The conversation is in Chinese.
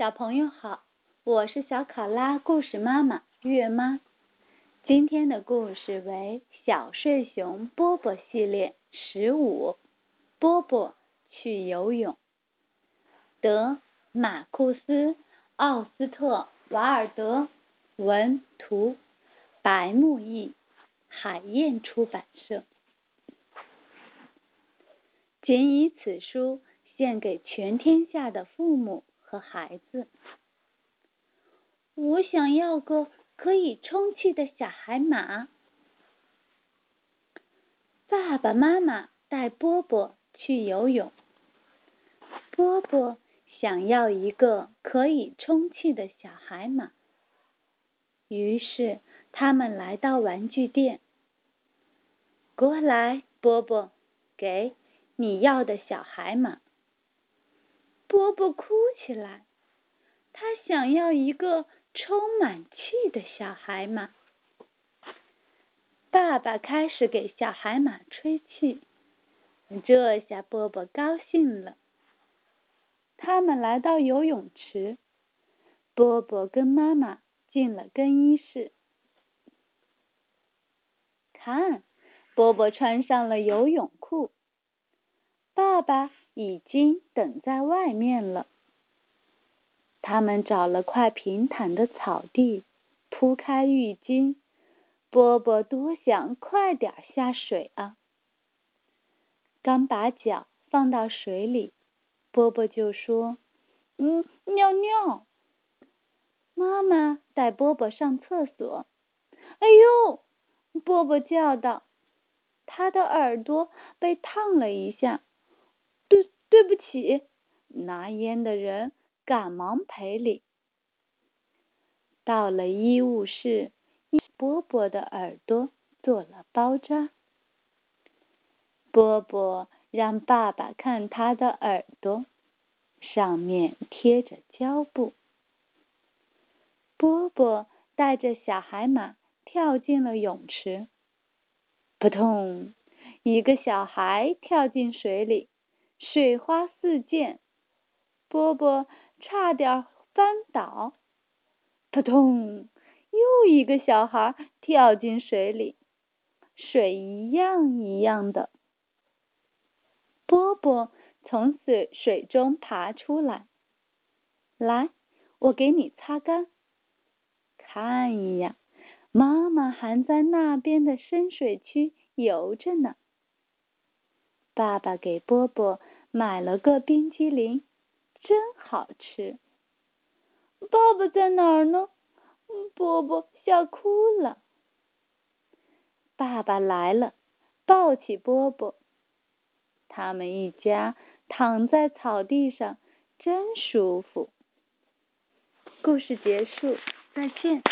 小朋友好，我是小考拉故事妈妈月妈。今天的故事为《小睡熊波波系列》十五，波波去游泳。德马库斯·奥斯特瓦尔德文图，白木易，海燕出版社。仅以此书献给全天下的父母。和孩子，我想要个可以充气的小海马。爸爸妈妈带波波去游泳，波波想要一个可以充气的小海马。于是他们来到玩具店。过来，波波，给你要的小海马。波波哭起来，他想要一个充满气的小海马。爸爸开始给小海马吹气，这下波波高兴了。他们来到游泳池，波波跟妈妈进了更衣室。看，波波穿上了游泳裤。爸爸。已经等在外面了。他们找了块平坦的草地，铺开浴巾。波波多想快点下水啊！刚把脚放到水里，波波就说：“嗯，尿尿。”妈妈带波波上厕所。哎呦！波波叫道，他的耳朵被烫了一下。对不起，拿烟的人赶忙赔礼。到了医务室，波波的耳朵做了包扎。波波让爸爸看他的耳朵，上面贴着胶布。波波带着小海马跳进了泳池，扑通，一个小孩跳进水里。水花四溅，波波差点翻倒。扑通！又一个小孩跳进水里，水一样一样的。波波从水水中爬出来，来，我给你擦干。看呀，妈妈还在那边的深水区游着呢。爸爸给波波买了个冰激凌，真好吃。爸爸在哪儿呢？波波笑哭了。爸爸来了，抱起波波。他们一家躺在草地上，真舒服。故事结束，再见。